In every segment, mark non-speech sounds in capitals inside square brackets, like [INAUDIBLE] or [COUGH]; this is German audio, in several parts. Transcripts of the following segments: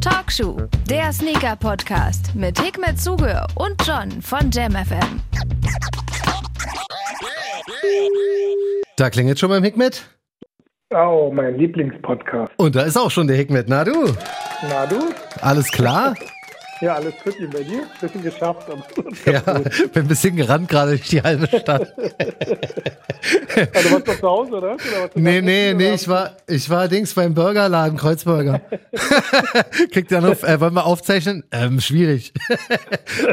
Talkshow, der Sneaker-Podcast mit Hikmet Zuge und John von JamFM. Da klingelt schon beim Hikmet. Oh, mein Lieblingspodcast. Und da ist auch schon der Hikmet. Na du? Na du? Alles klar? Ja, alles gut bei dir. Ein bisschen geschafft. [LAUGHS] ja, bin ein bisschen gerannt gerade durch die halbe Stadt. [LAUGHS] also warst du zu Hause, oder? oder nee, nee, nee, ich war, ich war Dings beim Burgerladen, Kreuzburger. [LAUGHS] Kriegt ihr noch, äh, wollen wir aufzeichnen? Ähm, schwierig.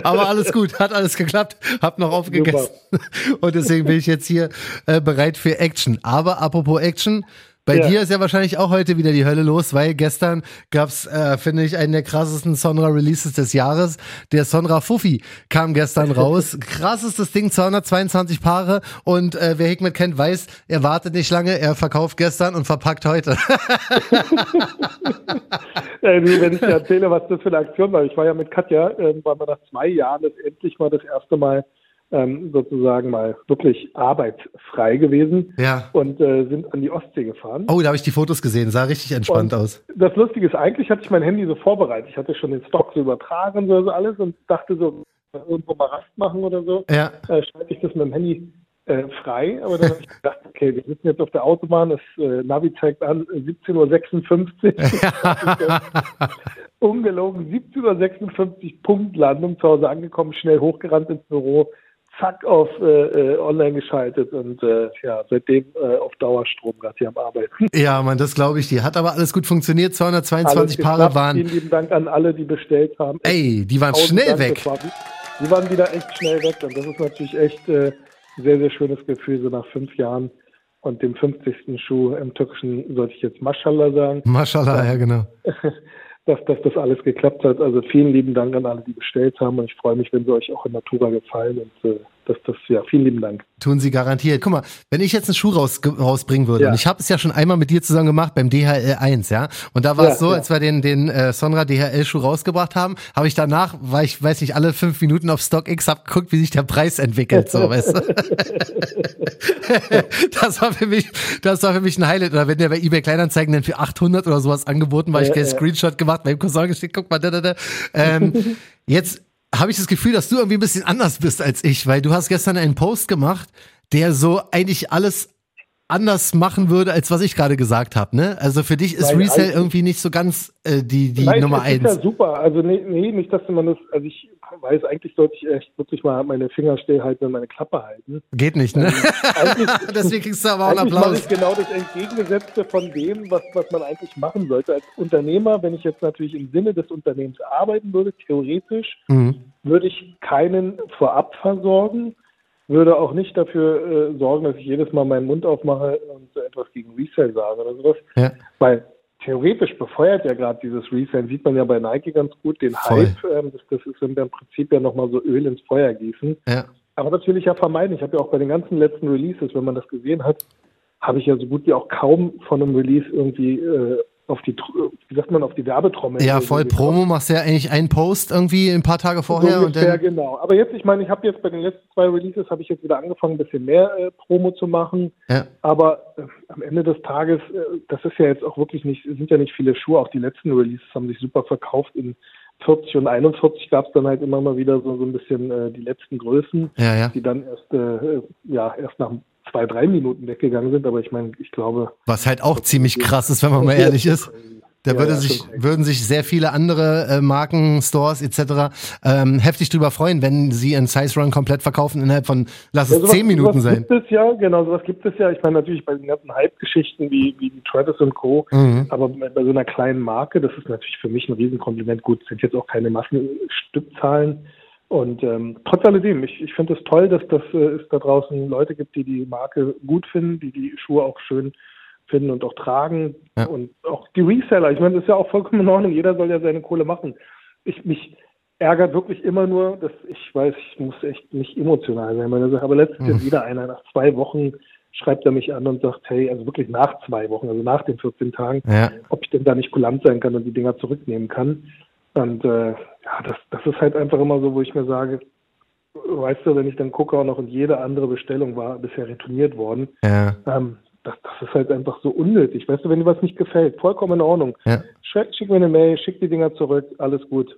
Aber alles gut, hat alles geklappt. Hab noch aufgegessen. Super. Und deswegen bin ich jetzt hier äh, bereit für Action. Aber apropos Action, bei ja. dir ist ja wahrscheinlich auch heute wieder die Hölle los, weil gestern gab's, äh, finde ich, einen der krassesten Sonra-Releases des Jahres. Der Sonra Fuffi kam gestern [LAUGHS] raus. Krassestes Ding, 222 Paare. Und äh, wer Hickmet kennt, weiß, er wartet nicht lange, er verkauft gestern und verpackt heute. [LAUGHS] äh, wenn ich dir erzähle, was das für eine Aktion war. Ich war ja mit Katja, äh, war wir nach zwei Jahren das endlich mal das erste Mal ähm, sozusagen mal wirklich arbeitsfrei gewesen ja. und äh, sind an die Ostsee gefahren. Oh, da habe ich die Fotos gesehen, sah richtig entspannt und aus. Das Lustige ist, eigentlich hatte ich mein Handy so vorbereitet. Ich hatte schon den Stock so übertragen und so alles und dachte so, irgendwo mal Rast machen oder so. Ja. Äh, schalte ich das mit dem Handy äh, frei, aber dann habe ich gedacht, [LAUGHS] okay, wir sitzen jetzt auf der Autobahn, das äh, Navi zeigt an 17.56 Uhr. [LAUGHS] Ungelogen, 17.56 Uhr Punktlandung, zu Hause angekommen, schnell hochgerannt ins Büro, zack auf äh, äh, online geschaltet und äh, ja, seitdem äh, auf Dauerstrom gerade hier am Arbeiten. [LAUGHS] Ja, man, das glaube ich dir. Hat aber alles gut funktioniert. 222 Paare waren. Vielen lieben Dank an alle, die bestellt haben. Ey, die waren schnell Dank, weg. War, die waren wieder echt schnell weg und das ist natürlich echt äh, ein sehr, sehr schönes Gefühl, so nach fünf Jahren und dem 50. Schuh im Türkischen sollte ich jetzt Mashallah sagen. Mashallah, ja genau. [LAUGHS] dass, dass das alles geklappt hat. Also vielen lieben Dank an alle, die bestellt haben und ich freue mich, wenn sie euch auch in Natura gefallen und äh, das, das, ja, vielen lieben Dank. Tun Sie garantiert. Guck mal, wenn ich jetzt einen Schuh raus, rausbringen würde, ja. und ich habe es ja schon einmal mit dir zusammen gemacht beim DHL 1, ja, und da war ja, es so, als wir den, den äh, Sonra DHL-Schuh rausgebracht haben, habe ich danach, war ich, weiß nicht, alle fünf Minuten auf StockX, hab geguckt, wie sich der Preis entwickelt, so, weißt du. [LAUGHS] das war für mich, das war für mich ein Highlight. Oder wenn der bei eBay Kleinanzeigen dann für 800 oder sowas angeboten war, ich den Screenshot gemacht, beim Cousin gesteckt, guck mal, da, da, da. Ähm, [LAUGHS] jetzt habe ich das Gefühl, dass du irgendwie ein bisschen anders bist als ich, weil du hast gestern einen Post gemacht, der so eigentlich alles anders machen würde, als was ich gerade gesagt habe. Ne? Also für dich ist Nein, Resale irgendwie nicht so ganz äh, die, die Nein, Nummer eins. Ist ja super. Also nee, nee, nicht, dass man das, also ich weiß, eigentlich sollte ich echt wirklich mal meine Finger stillhalten und meine Klappe halten. Geht nicht, ne? Ähm, [LAUGHS] Deswegen kriegst du aber auch einen Applaus. Ich genau das Entgegengesetzte von dem, was, was man eigentlich machen sollte. Als Unternehmer, wenn ich jetzt natürlich im Sinne des Unternehmens arbeiten würde, theoretisch, mhm. würde ich keinen vorab versorgen, würde auch nicht dafür äh, sorgen, dass ich jedes Mal meinen Mund aufmache und so etwas gegen Resale sage oder sowas. Ja. Weil theoretisch befeuert ja gerade dieses Resale, sieht man ja bei Nike ganz gut, den Voll. Hype. Ähm, das, das, ist im Prinzip ja nochmal so Öl ins Feuer gießen. Ja. Aber natürlich ja vermeiden. Ich habe ja auch bei den ganzen letzten Releases, wenn man das gesehen hat, habe ich ja so gut wie auch kaum von einem Release irgendwie äh, auf die, wie sagt man, auf die Werbetrommel. Ja, voll Promo machst du ja eigentlich einen Post irgendwie ein paar Tage vorher. So ungefähr, und dann genau. Aber jetzt, ich meine, ich habe jetzt bei den letzten zwei Releases, habe ich jetzt wieder angefangen, ein bisschen mehr äh, Promo zu machen. Ja. Aber äh, am Ende des Tages, äh, das ist ja jetzt auch wirklich nicht, sind ja nicht viele Schuhe. Auch die letzten Releases haben sich super verkauft. In 40 und 41 gab es dann halt immer mal wieder so, so ein bisschen äh, die letzten Größen, ja, ja. die dann erst, äh, ja, erst nach zwei, drei Minuten weggegangen sind, aber ich meine, ich glaube. Was halt auch ziemlich krass ist, wenn man mal ehrlich ist. Da ja, würde ja, sich, würden sich sehr viele andere äh, Marken, Stores etc. Ähm, heftig drüber freuen, wenn sie ihren Size Run komplett verkaufen innerhalb von, lass es ja, zehn Minuten sowas sein. Gibt es ja, genau, sowas gibt es ja. Ich meine natürlich bei den ganzen Hype-Geschichten wie, wie die Travis und Co., mhm. aber bei, bei, so einer kleinen Marke, das ist natürlich für mich ein Riesenkompliment. Gut, sind jetzt auch keine Massenstückzahlen. Und ähm, trotz alledem, ich, ich finde es das toll, dass, dass äh, es da draußen Leute gibt, die die Marke gut finden, die die Schuhe auch schön finden und auch tragen. Ja. Und auch die Reseller, ich meine, das ist ja auch vollkommen in Ordnung, jeder soll ja seine Kohle machen. Ich mich ärgert wirklich immer nur, dass ich weiß, ich muss echt nicht emotional sein meine Sache, aber letztens mhm. wieder einer nach zwei Wochen schreibt er mich an und sagt, hey, also wirklich nach zwei Wochen, also nach den 14 Tagen, ja. ob ich denn da nicht kulant sein kann und die Dinger zurücknehmen kann. Und äh, ja, das, das ist halt einfach immer so, wo ich mir sage, weißt du, wenn ich dann gucke auch noch und jede andere Bestellung war bisher retourniert worden. Ja. Ähm, das, das ist halt einfach so unnötig. Weißt du, wenn dir was nicht gefällt, vollkommen in Ordnung. Ja. Schick, schick mir eine Mail, schick die Dinger zurück, alles gut.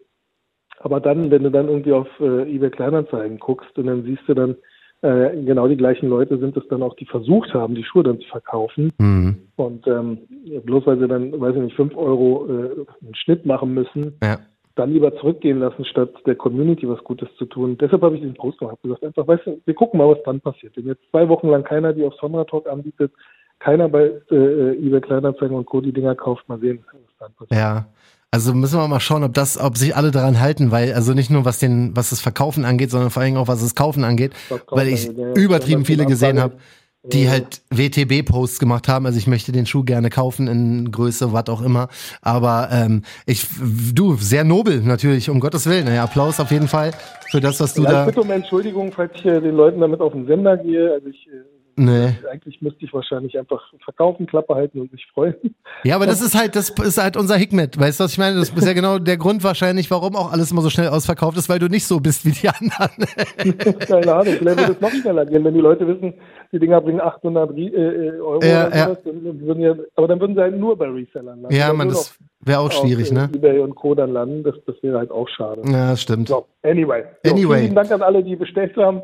Aber dann, wenn du dann irgendwie auf äh, eBay Kleinanzeigen guckst und dann siehst du dann, äh, genau die gleichen Leute sind es dann auch, die versucht haben, die Schuhe dann zu verkaufen. Mhm. Und ähm, bloß weil sie dann, weiß ich nicht, fünf Euro äh, einen Schnitt machen müssen, ja. dann lieber zurückgehen lassen, statt der Community was Gutes zu tun. Deshalb habe ich diesen Post gemacht. Gesagt, einfach, weißt du, wir gucken mal, was dann passiert. Wenn jetzt zwei Wochen lang keiner die auf Sonra Talk anbietet, keiner bei äh, eBay Kleinanzeigen und Co. die Dinger kauft, mal sehen, was dann passiert. Ja. Also müssen wir mal schauen, ob das, ob sich alle daran halten, weil also nicht nur was den, was das Verkaufen angeht, sondern vor allem auch was das Kaufen angeht, weil ich ja, übertrieben viele gesehen habe, die ja. halt WTB-Posts gemacht haben. Also ich möchte den Schuh gerne kaufen in Größe, was auch immer. Aber ähm, ich, du, sehr nobel natürlich, um Gottes Willen. Ja, Applaus auf jeden Fall für das, was du ja, da. Ich bitte um Entschuldigung, falls ich den Leuten damit auf den Sender gehe. Also ich äh, Nee. Eigentlich müsste ich wahrscheinlich einfach verkaufen, Klappe halten und mich freuen. Ja, aber das ist halt, das ist halt unser Hikmet. Weißt du, was ich meine? Das ist ja genau der Grund wahrscheinlich, warum auch alles immer so schnell ausverkauft ist, weil du nicht so bist wie die anderen. [LAUGHS] Keine Ahnung, vielleicht würde es noch schneller gehen, wenn die Leute wissen, die Dinger bringen 800 äh, äh, Euro ja, oder sowas, dann würden ja, aber dann würden sie halt nur bei Resellern landen. Ja, man, das wäre auch schwierig, ne? eBay und Co. dann landen, das, das wäre halt auch schade. Ja, stimmt. So, anyway. So, anyway. Vielen Dank an alle, die bestellt haben.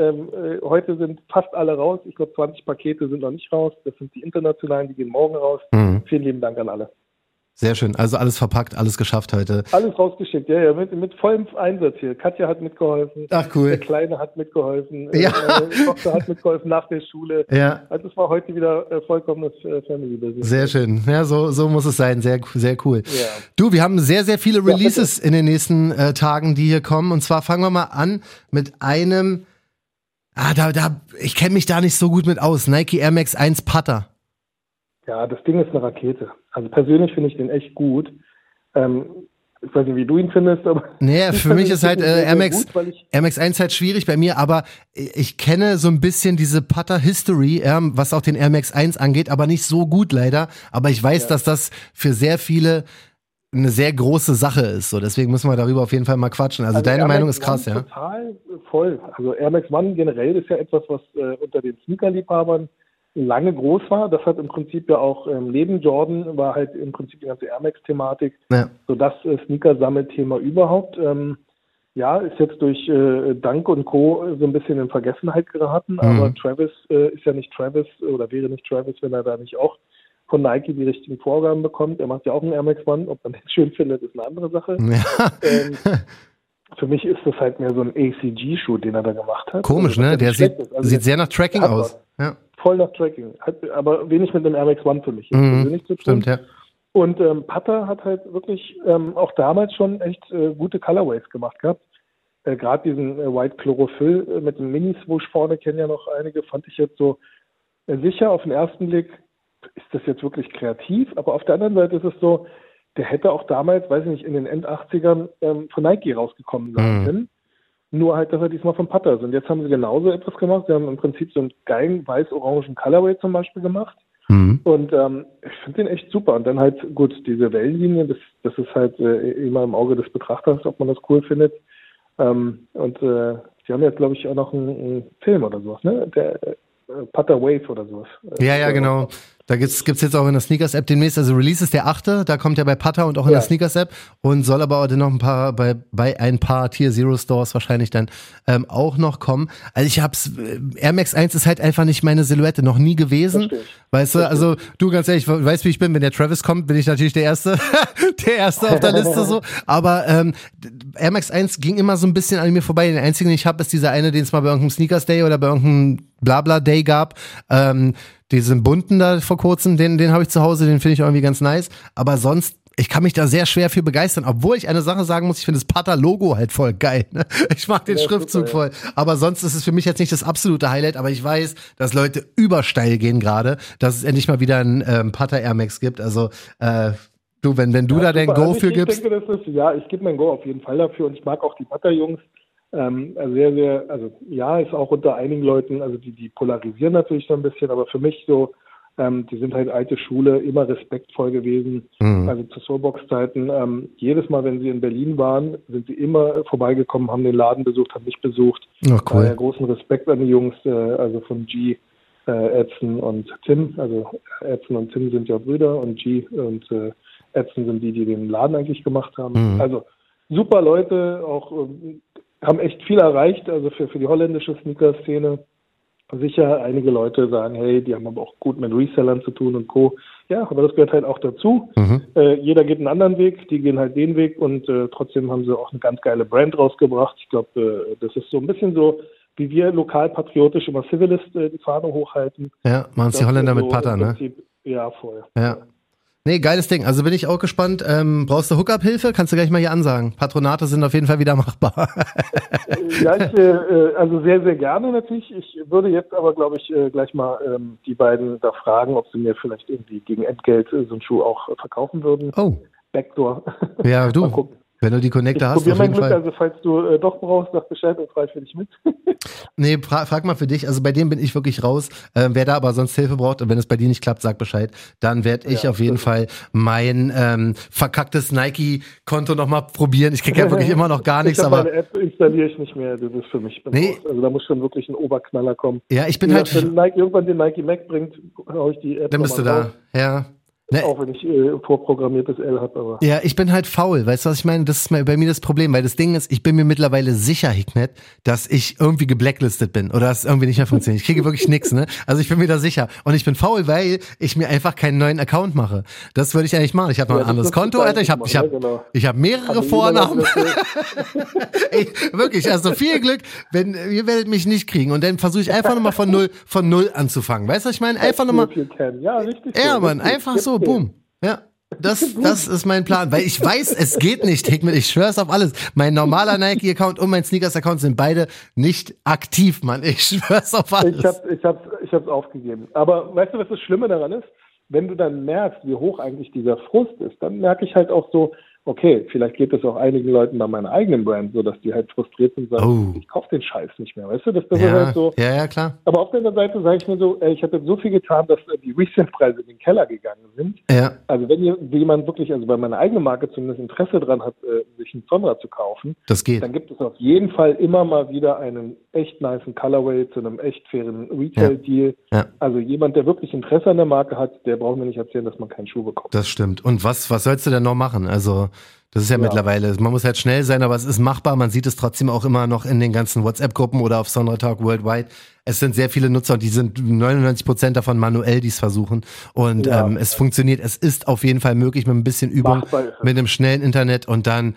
Ähm, äh, heute sind fast alle raus. Ich glaube, 20 Pakete sind noch nicht raus. Das sind die internationalen, die gehen morgen raus. Mhm. Vielen lieben Dank an alle. Sehr schön. Also alles verpackt, alles geschafft heute. Alles rausgeschickt, ja, ja, mit, mit vollem Einsatz hier. Katja hat mitgeholfen. Ach cool. Der Kleine hat mitgeholfen. Ja. Äh, Tochter hat mitgeholfen nach der Schule. Ja. Also es war heute wieder äh, vollkommenes äh, Family Business. Sehr schön. Ja, so, so muss es sein. Sehr, sehr cool. Ja. Du, wir haben sehr, sehr viele Releases ja, in den nächsten äh, Tagen, die hier kommen. Und zwar fangen wir mal an mit einem Ah, da, da, ich kenne mich da nicht so gut mit aus. Nike Air Max 1 Putter. Ja, das Ding ist eine Rakete. Also persönlich finde ich den echt gut. Ähm, ich weiß nicht, wie du ihn findest, aber. Nee, [LAUGHS] für mich ist halt äh, Air, Max, gut, Air Max 1 halt schwierig bei mir, aber ich kenne so ein bisschen diese Putter-History, ja, was auch den Air Max 1 angeht, aber nicht so gut leider. Aber ich weiß, ja. dass das für sehr viele eine sehr große Sache ist. So, deswegen müssen wir darüber auf jeden Fall mal quatschen. Also, also deine Meinung ist krass, ja? Total voll. Also Air Max One generell ist ja etwas, was äh, unter den Sneakerliebhabern lange groß war. Das hat im Prinzip ja auch ähm, neben Jordan war halt im Prinzip die ganze Air Max Thematik ja. so das äh, Sneaker-Sammelthema überhaupt. Ähm, ja, ist jetzt durch äh, Dank und Co. so ein bisschen in Vergessenheit geraten, mhm. aber Travis äh, ist ja nicht Travis oder wäre nicht Travis, wenn er da nicht auch von Nike die richtigen Vorgaben bekommt. Er macht ja auch einen Air Max One. Ob man den [LAUGHS] schön findet, ist eine andere Sache. Ja. Ähm, [LAUGHS] für mich ist das halt mehr so ein ACG-Schuh, den er da gemacht hat. Komisch, also, ne? Der sieht, also sieht sehr nach Tracking aus. Ja. Voll nach Tracking. Hat aber wenig mit dem Air Max One für mich. Mhm, zu tun. Stimmt, ja. Und ähm, Putter hat halt wirklich ähm, auch damals schon echt äh, gute Colorways gemacht gehabt. Äh, Gerade diesen äh, White Chlorophyll äh, mit dem Mini-Swoosh vorne kennen ja noch einige, fand ich jetzt so äh, sicher auf den ersten Blick ist das jetzt wirklich kreativ? Aber auf der anderen Seite ist es so, der hätte auch damals, weiß ich nicht, in den End-80ern ähm, von Nike rausgekommen sein mhm. können. Nur halt, dass er diesmal von Putter ist. Und jetzt haben sie genauso etwas gemacht. Sie haben im Prinzip so einen geilen weiß-orangen Colorway zum Beispiel gemacht. Mhm. Und ähm, ich finde den echt super. Und dann halt, gut, diese Wellenlinie, das, das ist halt äh, immer im Auge des Betrachters, ob man das cool findet. Ähm, und äh, sie haben jetzt, glaube ich, auch noch einen, einen Film oder sowas, ne? Der äh, Putter Wave oder sowas. Ja, ja, genau. Da gibt's gibt's jetzt auch in der Sneakers-App demnächst, also Release ist der achte, da kommt ja bei Putter und auch in ja. der Sneakers-App und soll aber auch noch ein paar, bei, bei ein paar Tier Zero Stores wahrscheinlich dann ähm, auch noch kommen. Also ich hab's, äh, Air Max 1 ist halt einfach nicht meine Silhouette, noch nie gewesen. Verstehe. Weißt du, also du ganz ehrlich, weißt wie ich bin, wenn der Travis kommt, bin ich natürlich der Erste, [LAUGHS] der Erste auf der Liste so. Aber ähm, Air Max 1 ging immer so ein bisschen an mir vorbei. Den einzigen, den ich habe, ist dieser eine, den es mal bei irgendeinem Sneakers Day oder bei irgendeinem Blabla Day gab. Ähm, diesen bunten da vor kurzem, den, den habe ich zu Hause, den finde ich irgendwie ganz nice. Aber sonst, ich kann mich da sehr schwer für begeistern, obwohl ich eine Sache sagen muss, ich finde das Pata-Logo halt voll geil. Ne? [LAUGHS] Ich mag den ja, Schriftzug super, voll. Aber sonst ist es für mich jetzt nicht das absolute Highlight, aber ich weiß, dass Leute übersteil gehen gerade, dass es endlich mal wieder ein ähm, Pata Air Max gibt. Also äh, du, wenn, wenn du ja, da dein Go also für ich gibst. Denke, das ist, ja, ich gebe mein Go auf jeden Fall dafür und ich mag auch die Pata-Jungs. Ähm, also sehr, sehr, also ja, ist auch unter einigen Leuten, also die, die polarisieren natürlich so ein bisschen, aber für mich so, ähm, die sind halt alte Schule, immer respektvoll gewesen. Mhm. Also zu Soulbox-Zeiten, ähm, jedes Mal, wenn sie in Berlin waren, sind sie immer vorbeigekommen, haben den Laden besucht, haben mich besucht. Oh, cool. Äh, großen Respekt an die Jungs, äh, also von G. äh, Edson und Tim. Also Edson und Tim sind ja Brüder und G und äh, Edson sind die, die den Laden eigentlich gemacht haben. Mhm. Also super Leute, auch ähm, haben echt viel erreicht, also für, für die holländische Sneaker-Szene. Sicher, einige Leute sagen, hey, die haben aber auch gut mit Resellern zu tun und Co. Ja, aber das gehört halt auch dazu. Mhm. Äh, jeder geht einen anderen Weg, die gehen halt den Weg und äh, trotzdem haben sie auch eine ganz geile Brand rausgebracht. Ich glaube, äh, das ist so ein bisschen so, wie wir lokalpatriotisch immer Civilist äh, die Fahne hochhalten. Ja, machen es die Holländer so mit Patter, ne? Ja, voll. Ja. Nee, geiles Ding. Also bin ich auch gespannt. Ähm, brauchst du Hookup-Hilfe? Kannst du gleich mal hier ansagen. Patronate sind auf jeden Fall wieder machbar. [LAUGHS] ja, ich, äh, also sehr, sehr gerne natürlich. Ich würde jetzt aber, glaube ich, äh, gleich mal ähm, die beiden da fragen, ob sie mir vielleicht irgendwie gegen Entgelt äh, so einen Schuh auch verkaufen würden. Oh. Backdoor. Ja, du. [LAUGHS] Wenn du die Connector ich hast, probier mein Glück, Fall. also falls du äh, doch brauchst, sag Bescheid und frei für dich mit. [LAUGHS] nee, fra frag mal für dich. Also bei dem bin ich wirklich raus. Ähm, wer da aber sonst Hilfe braucht und wenn es bei dir nicht klappt, sag Bescheid. Dann werde ich ja, auf jeden Fall mein ähm, verkacktes Nike-Konto nochmal probieren. Ich kriege ja wirklich [LAUGHS] immer noch gar nichts. Ich aber meine App installiere ich nicht mehr. Das ist für mich. Nee. Also da muss schon wirklich ein Oberknaller kommen. Ja, ich bin halt. Wenn [LAUGHS] Nike irgendwann den Nike Mac bringt, hau ich die App. Dann bist du da. Ja. Ne? Auch wenn ich äh, vorprogrammiertes L habe, aber. Ja, ich bin halt faul, weißt du, was ich meine? Das ist bei mir das Problem, weil das Ding ist, ich bin mir mittlerweile sicher, Hicknet, dass ich irgendwie geblacklistet bin oder dass es irgendwie nicht mehr funktioniert. Ich kriege wirklich nichts, ne? Also ich bin mir da sicher. Und ich bin faul, weil ich mir einfach keinen neuen Account mache. Das würde ich eigentlich machen. Ich habe noch ja, ein anderes Konto, Alter. Ich habe ich hab, ja, genau. ich hab mehrere aber Vornamen. Ey, wirklich, also viel Glück, wenn ihr werdet mich nicht kriegen. Und dann versuche ich einfach nochmal von null, von null anzufangen. Weißt du, was ich meine? Einfach nochmal. Ja, richtig. Ja, Mann, einfach so boom. Ja. Das, [LAUGHS] das ist mein Plan, weil ich weiß, es geht nicht, Hickman. Ich schwör's auf alles. Mein normaler Nike-Account und mein Sneakers-Account sind beide nicht aktiv, Mann. Ich schwör's auf alles. Ich hab, ich hab's, ich hab's aufgegeben. Aber weißt du, was das Schlimme daran ist? Wenn du dann merkst, wie hoch eigentlich dieser Frust ist, dann merke ich halt auch so, okay, vielleicht geht es auch einigen Leuten bei meiner eigenen Brand so, dass die halt frustriert sind und sagen, oh. ich kaufe den Scheiß nicht mehr, weißt du? Das, das ja, ist halt so. Ja, ja, klar. Aber auf der anderen Seite sage ich mir so, ey, ich habe so viel getan, dass äh, die Resale-Preise in den Keller gegangen sind. Ja. Also wenn jemand wirklich, also bei meiner eigenen Marke zumindest Interesse dran hat, äh, sich einen Sonra zu kaufen, das geht. dann gibt es auf jeden Fall immer mal wieder einen echt niceen Colorway zu einem echt fairen Retail-Deal. Ja. Ja. Also jemand, der wirklich Interesse an der Marke hat, der braucht mir nicht erzählen, dass man keinen Schuh bekommt. Das stimmt. Und was, was sollst du denn noch machen? Also das ist ja, ja, mittlerweile, man muss halt schnell sein, aber es ist machbar. Man sieht es trotzdem auch immer noch in den ganzen WhatsApp-Gruppen oder auf Sonra Talk Worldwide. Es sind sehr viele Nutzer und die sind 99 Prozent davon manuell, die es versuchen. Und ja. ähm, es funktioniert. Es ist auf jeden Fall möglich mit ein bisschen Übung, mit einem schnellen Internet und dann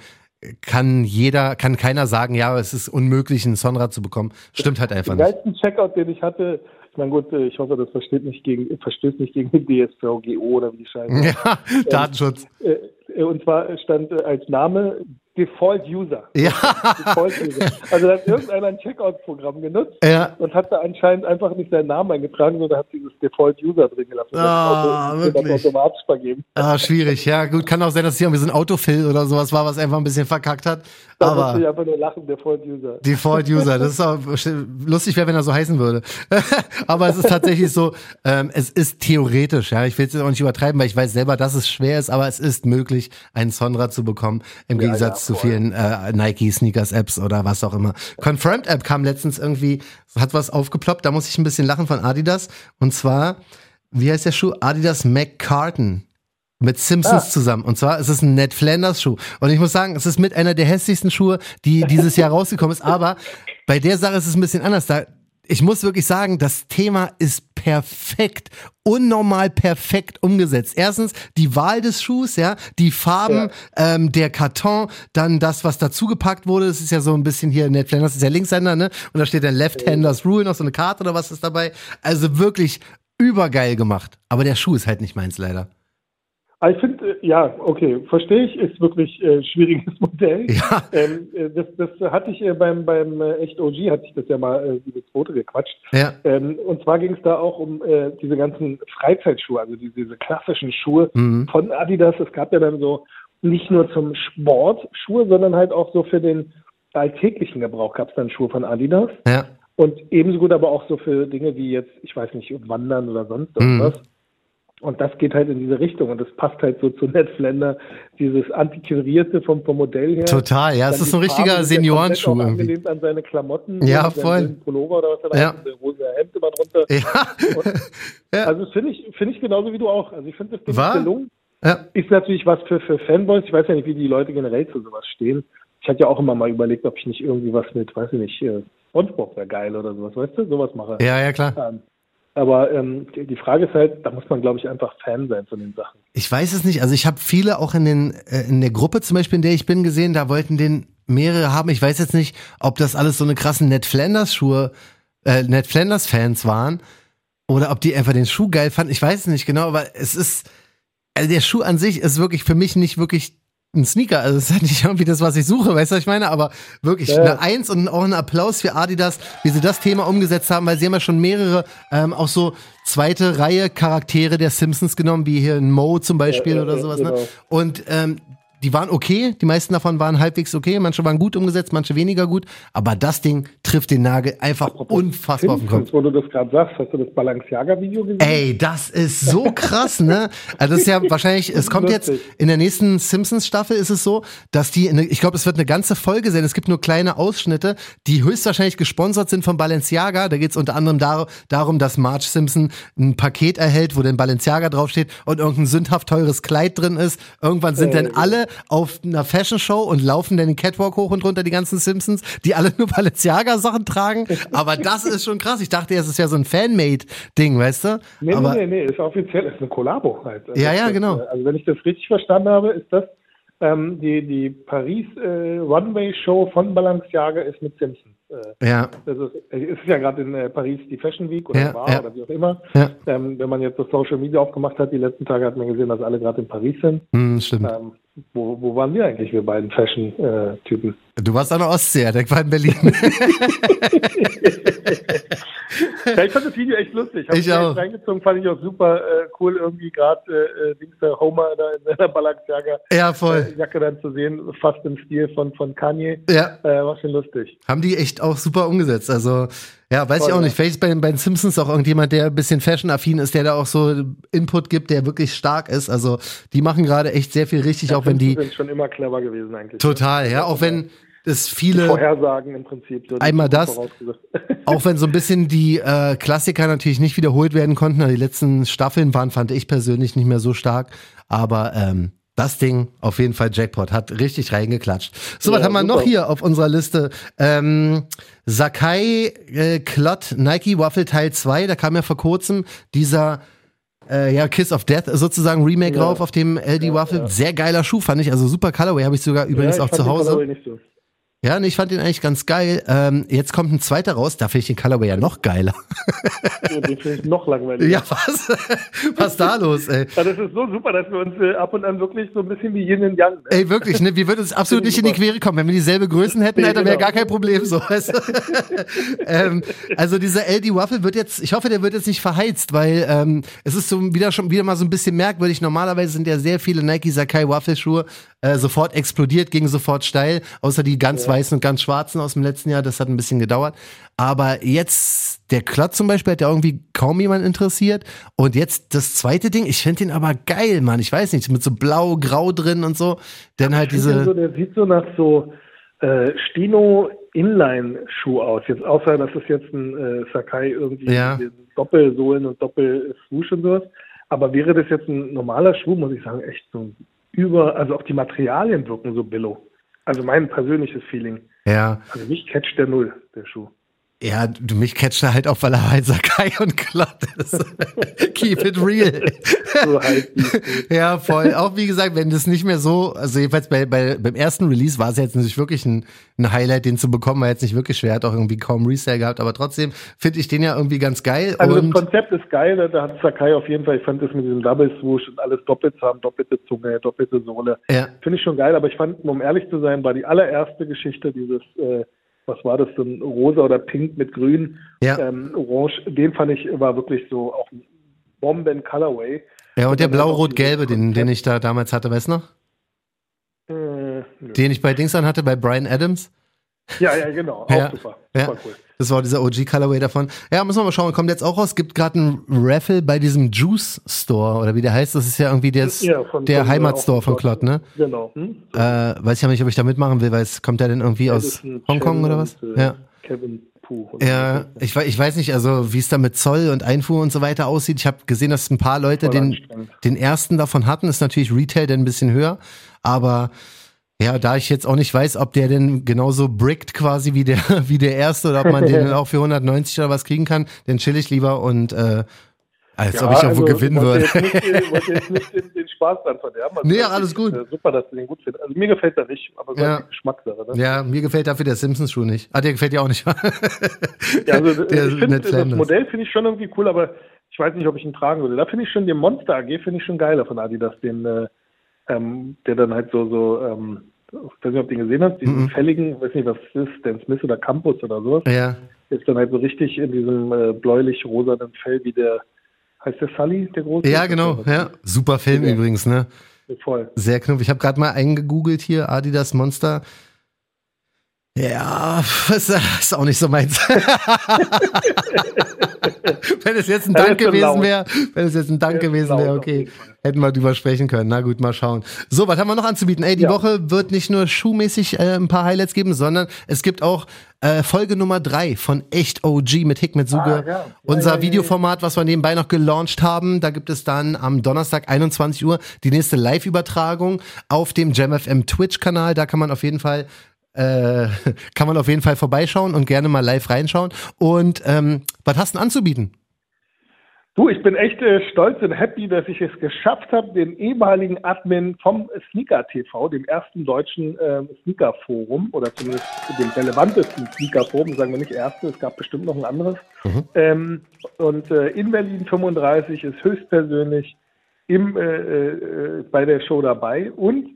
kann jeder, kann keiner sagen, ja, es ist unmöglich, einen Sonra zu bekommen. Stimmt halt einfach nicht. Den geilsten Checkout, den ich hatte, ich meine, gut, ich hoffe, das versteht nicht gegen, verstößt nicht gegen die DSVGO oder wie die Scheiße. Ja, [LAUGHS] Datenschutz. Ähm, äh, und zwar stand äh, als Name Default User. Ja. Default User. Also da hat irgendeiner ein Checkout-Programm genutzt ja. und hat da anscheinend einfach nicht seinen Namen eingetragen, sondern hat dieses Default User drin gelassen. Ah, das wirklich? automatisch vergeben. Ah, schwierig. Ja, gut, kann auch sein, dass hier irgendwie so ein Autofill oder sowas war, was einfach ein bisschen verkackt hat. Da aber ich einfach nur lachen, Default User. Default User, das ist auch lustig wäre, wenn er so heißen würde. [LAUGHS] aber es ist tatsächlich so, ähm, es ist theoretisch, ja, ich will es auch nicht übertreiben, weil ich weiß selber, dass es schwer ist, aber es ist möglich, einen Sonra zu bekommen, im ja, Gegensatz ja, zu vielen äh, Nike Sneakers Apps oder was auch immer. Confirmed App kam letztens irgendwie, hat was aufgeploppt, da muss ich ein bisschen lachen von Adidas. Und zwar, wie heißt der Schuh? Adidas McCartan mit Simpsons ah. zusammen. Und zwar ist es ein Ned Flanders Schuh. Und ich muss sagen, es ist mit einer der hässlichsten Schuhe, die [LAUGHS] dieses Jahr rausgekommen ist. Aber bei der Sache ist es ein bisschen anders. Da ich muss wirklich sagen, das Thema ist perfekt, unnormal perfekt umgesetzt. Erstens die Wahl des Schuhs, ja, die Farben, ja. ähm, der Karton, dann das, was dazugepackt wurde. Das ist ja so ein bisschen hier, Ned Flanders ist ja Linkshänder, ne? Und da steht dann Left-Handers Rule, noch so eine Karte oder was ist dabei. Also wirklich übergeil gemacht. Aber der Schuh ist halt nicht meins leider. Ah, ich finde, äh, ja, okay, verstehe ich, ist wirklich äh, schwieriges [LAUGHS] Modell. Ja. Ähm, äh, das, das hatte ich äh, beim, beim äh, Echt OG, hatte ich das ja mal äh, dieses Foto gequatscht. Ja. Ähm, und zwar ging es da auch um äh, diese ganzen Freizeitschuhe, also diese, diese klassischen Schuhe mhm. von Adidas. Es gab ja dann so nicht nur zum Sport Schuhe, sondern halt auch so für den alltäglichen Gebrauch gab es dann Schuhe von Adidas. Ja. Und ebenso gut aber auch so für Dinge wie jetzt, ich weiß nicht, Wandern oder sonst irgendwas. Mhm. Und das geht halt in diese Richtung und das passt halt so zu [LAUGHS] Ned Flender, dieses antiquarierte vom, vom Modell her. Total, ja, es ist ein richtiger Seniorenschuh irgendwie. An seine Klamotten. Ja, voll. Pullover oder was er ja. da rosa Hemd immer drunter. Ja. Und, [LAUGHS] ja. Also das finde ich, finde ich genauso wie du auch. Also ich finde das Ding War? gelungen. Ja. Ist natürlich was für, für Fanboys. Ich weiß ja nicht, wie die Leute generell zu sowas stehen. Ich hatte ja auch immer mal überlegt, ob ich nicht irgendwie was mit, weiß ich nicht, äh, SpongeBob wäre geil oder sowas, weißt du, sowas mache. Ja, ja, klar. Ähm, aber ähm, die, Frage ist halt, da muss man, glaube ich, einfach Fan sein von den Sachen. Ich weiß es nicht. Also ich habe viele auch in den äh, in der Gruppe zum Beispiel, in der ich bin, gesehen. Da wollten den mehrere haben. Ich weiß jetzt nicht, ob das alles so eine krassen Ned Flanders Schuhe, äh, Ned Flanders Fans waren oder ob die einfach den Schuh geil fanden. Ich weiß es nicht genau, aber es ist also der Schuh an sich ist wirklich für mich nicht wirklich ein Sneaker. Also es ist halt nicht irgendwie das, was ich suche, weißt du, was ich meine? Aber wirklich Ja. eine Eins und auch ein Applaus für Adidas, wie sie das Thema umgesetzt haben, weil sie haben ja schon mehrere, ähm, auch so zweite Reihe Charaktere der Simpsons genommen, wie hier ein Mo zum Beispiel Ja, ja, oder sowas. Ne? genau. Und ähm, die waren okay, die meisten davon waren halbwegs okay, manche waren gut umgesetzt, manche weniger gut, aber das Ding trifft den Nagel einfach unfassbar auf den Kopf. Wo du das gerade sagst, hast du das Balenciaga-Video gesehen? Ey, das ist so [LAUGHS] krass, ne? Also das ist ja wahrscheinlich, es kommt jetzt in der nächsten Simpsons-Staffel ist es so, dass die, ich glaube, es wird eine ganze Folge sein. Es gibt nur kleine Ausschnitte, die höchstwahrscheinlich gesponsert sind von Balenciaga. Da geht es unter anderem dar darum, dass Marge Simpson ein Paket erhält, wo dann Balenciaga draufsteht und irgendein sündhaft teures Kleid drin ist. Irgendwann sind dann alle auf einer Fashion-Show und laufen dann den Catwalk hoch und runter, die ganzen Simpsons, die alle nur Balenciaga-Sachen tragen. Aber das ist schon krass. Ich dachte, es ist ja so ein Fanmade-Ding, weißt du? Nee, Aber nee, nee, nee, ist offiziell, ist eine Kollabo halt. Also Ja, ja, genau. Also wenn ich das richtig verstanden habe, ist das ähm, die, die Paris äh, Runway Show von Balenciaga ist mit Simpsons. Äh, ja. ist, es ist ja gerade in äh, Paris die Fashion Week oder Ja, war ja. oder wie auch immer. Ja. Ähm, wenn man jetzt das Social Media aufgemacht hat, die letzten Tage hat man gesehen, dass alle gerade in Paris sind. Hm, stimmt. Ähm, wo, wo waren wir eigentlich, wir beiden Fashion-Typen? Du warst an der Ostsee, der war in Berlin. [LAUGHS] ja, ich fand das Video echt lustig. Hab Ich auch. reingezogen, fand ich auch super äh, cool, irgendwie gerade äh, äh, der Homer da in seiner [LAUGHS] Balenciaga ja, voll. äh, Jacke dann zu sehen, fast im Stil von, von Kanye. Ja, Äh, war schon lustig. haben die echt auch super umgesetzt. Also, ja, weiß Voll, ich auch ja. nicht. Vielleicht ist bei, den- bei den Simpsons auch irgendjemand, der ein bisschen fashion-affin ist, der da auch so Input gibt, der wirklich stark ist. Also, die machen gerade echt sehr viel richtig, auch wenn die. sind schon immer clever gewesen eigentlich. Total, ja, auch wenn es viele. Vorhersagen im Prinzip. So die Einmal das. Auch wenn so ein bisschen die äh, Klassiker natürlich nicht wiederholt werden konnten, also die letzten Staffeln waren, fand ich persönlich nicht mehr so stark. Aber ähm, das Ding auf jeden Fall Jackpot, hat richtig reingeklatscht. So, was Ja, haben wir super. noch hier auf unserer Liste? Ähm, Sakai äh, Klott Nike Waffle Teil 2, da kam ja vor kurzem dieser äh, ja, Kiss of Death sozusagen Remake Ja. drauf auf dem LD Ja, Waffle. Sehr geiler Schuh, fand ich. Also super Colorway, habe ich sogar übrigens auch ich fand zu Hause. Ja, nee, ich fand den eigentlich ganz geil. Ähm, jetzt kommt ein zweiter raus, da finde ich den Colorway ja noch geiler. Ja, Den finde ich noch langweiliger. Ja, was? [LAUGHS] was da los, ey? Ja, das ist so super, dass wir uns äh, ab und an wirklich so ein bisschen wie Yin und Yang. Ne? Ey, wirklich, ne? Wir würden uns absolut nicht in die Quere kommen. Wenn wir dieselbe Größen hätten, Nee, wäre genau. gar kein Problem, so, weißt du? [LAUGHS] ähm, also dieser LD Waffle wird jetzt, ich hoffe, der wird jetzt nicht verheizt, weil ähm, es ist so wieder schon wieder mal so ein bisschen merkwürdig. Normalerweise sind ja sehr viele Nike Sakai Waffle Schuhe äh, sofort explodiert, ging sofort steil, außer die ganz weißen und ganz schwarzen aus dem letzten Jahr, das hat ein bisschen gedauert. Aber jetzt, der Klotz zum Beispiel, hat ja irgendwie kaum jemand interessiert. Und jetzt das zweite Ding, ich finde den aber geil, Mann. Ich weiß nicht, mit so blau, grau drin und so. Dann halt diese. So, der sieht so nach so äh, Stino Inline-Schuh aus. Jetzt außer, dass es jetzt ein äh, Sakai irgendwie Ja. mit Doppelsohlen und Doppelswoosh und sowas. Aber wäre das jetzt ein normaler Schuh, muss ich sagen, echt so über, also auch die Materialien wirken so billow. Also mein persönliches Feeling. Ja. Also mich catcht der Null, der Schuh. Ja, du mich catcht er halt auch, weil er halt Sakai und Klott ist. [LAUGHS] Keep it real. So ja, voll. Auch wie gesagt, wenn das nicht mehr so, also jedenfalls bei, bei, beim ersten Release war es jetzt natürlich wirklich ein, ein Highlight, den zu bekommen, war jetzt nicht wirklich schwer, hat auch irgendwie kaum Resale gehabt, aber trotzdem finde ich den ja irgendwie ganz geil. Also das Konzept ist geil, da hat Sakai auf jeden Fall, ich fand das mit diesem Double Swoosh und alles doppelt zu haben, doppelte Zunge, doppelte Sohle. ja, Finde ich schon geil, aber ich fand, um ehrlich zu sein, war die allererste Geschichte dieses, äh, was war das, so ein rosa oder pink mit grün, ja, ähm, orange, den fand ich, war wirklich so auch ein Bomben-Colorway. ja, und der blau-rot-gelbe, den, den ich da damals hatte, weißt du noch? Äh. Den ich bei Dings an hatte, bei Brian Adams. ja, ja, genau, auch Ja, super, ja. super cool. Das war dieser OG-Colorway davon. Ja, müssen wir mal schauen, kommt jetzt auch raus. Gibt gerade ein Raffle bei diesem Juice Store oder wie der heißt. Das ist ja irgendwie des, ja, von, der von, Heimatstore von Klott, ne? Genau. Hm? Äh, weiß ich ja nicht, ob ich da mitmachen will, weil es kommt ja denn irgendwie aus Hongkong oder was? Und, äh, ja. Kevin. Ja, ich, ich weiß nicht, also wie es da mit Zoll und Einfuhr und so weiter aussieht. Ich habe gesehen, dass ein paar Leute den, den ersten davon hatten. Ist natürlich Retail denn ein bisschen höher, aber ja, da ich jetzt auch nicht weiß, ob der denn genauso brickt quasi wie der, [LAUGHS] wie der erste oder ob man den [LAUGHS] auch für 190 oder was kriegen kann, den chill ich lieber und äh, als ja, ob ich irgendwo also, gewinnen würde. Ich [LAUGHS] wollte jetzt nicht den, den Spaß dann verderben. Also nee, alles gut. Äh, super, dass du den gut findest. Also mir gefällt er nicht, aber so ja. ist Geschmackssache. Ne? Ja, mir gefällt dafür der Simpsons-Schuh nicht. Ah, der gefällt dir auch nicht. ja, also der ich finde, das Modell finde ich schon irgendwie cool, aber ich weiß nicht, ob ich ihn tragen würde. Da finde ich schon den Monster AG finde ich schon geiler von Adidas, den, äh, ähm, der dann halt so, so, ähm, ich weiß nicht, ob du den gesehen hast, diesen -mm. fälligen, weiß nicht, was es ist, Dan Smith oder Campus oder sowas. Ja. Ist dann halt so richtig in diesem äh, bläulich-rosanen Fell wie der Heißt der Sully, der große? Ja, genau. Ja. Super Film ja. übrigens, ne? Voll. Sehr knuffig. Ich habe gerade mal eingegoogelt hier, Adidas Monster. Ja, das ist auch nicht so meins. [LAUGHS] wenn es jetzt ein Dank gewesen wäre, wenn es jetzt ein Dank gewesen wäre, okay, hätten wir drüber sprechen können. Na gut, mal schauen. So, was haben wir noch anzubieten? Ey, die ja. Woche wird nicht nur schuhmäßig äh, ein paar Highlights geben, sondern es gibt auch äh, Folge Nummer drei von Echt OG mit Hick mit Suge. Ah, ja. Unser ja, Videoformat, was wir nebenbei noch gelauncht haben. Da gibt es dann am Donnerstag 21 Uhr die nächste Live-Übertragung auf dem JamFM Twitch-Kanal. Da kann man auf jeden Fall äh, [LAUGHS] kann man auf jeden Fall vorbeischauen und gerne mal live reinschauen. Und ähm, was hast du denn anzubieten? Du, ich bin echt äh, stolz und happy, dass ich es geschafft habe, den ehemaligen Admin vom Sneaker TV, dem ersten deutschen äh, Sneaker Forum oder zumindest dem relevantesten Sneaker Forum, sagen wir nicht erste, es gab bestimmt noch ein anderes. Mhm. Ähm, und äh, in Berlin 35 ist höchstpersönlich im, äh, äh, bei der Show dabei und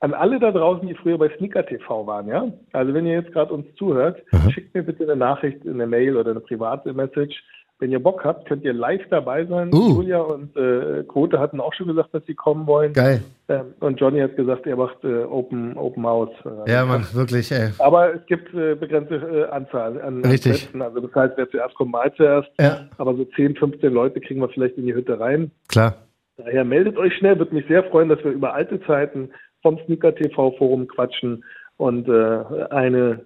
an alle da draußen, die früher bei Sneaker TV waren, ja. Also wenn ihr jetzt gerade uns zuhört, Aha. schickt mir bitte eine Nachricht, eine Mail oder eine private Message. Wenn ihr Bock habt, könnt ihr live dabei sein. Uh. Julia und äh, Quote hatten auch schon gesagt, dass sie kommen wollen. Geil. Ähm, und Johnny hat gesagt, er macht äh, Open, Open House. Äh, ja, man, wirklich, ey. Aber es gibt äh, begrenzte äh, Anzahl an Richtig. Plätzen. Also das heißt, wer zuerst kommt, mal zuerst. Ja. Aber so 10, 15 Leute kriegen wir vielleicht in die Hütte rein. Klar. Daher meldet euch schnell, würde mich sehr freuen, dass wir über alte Zeiten vom Sneaker TV Forum quatschen und äh, eine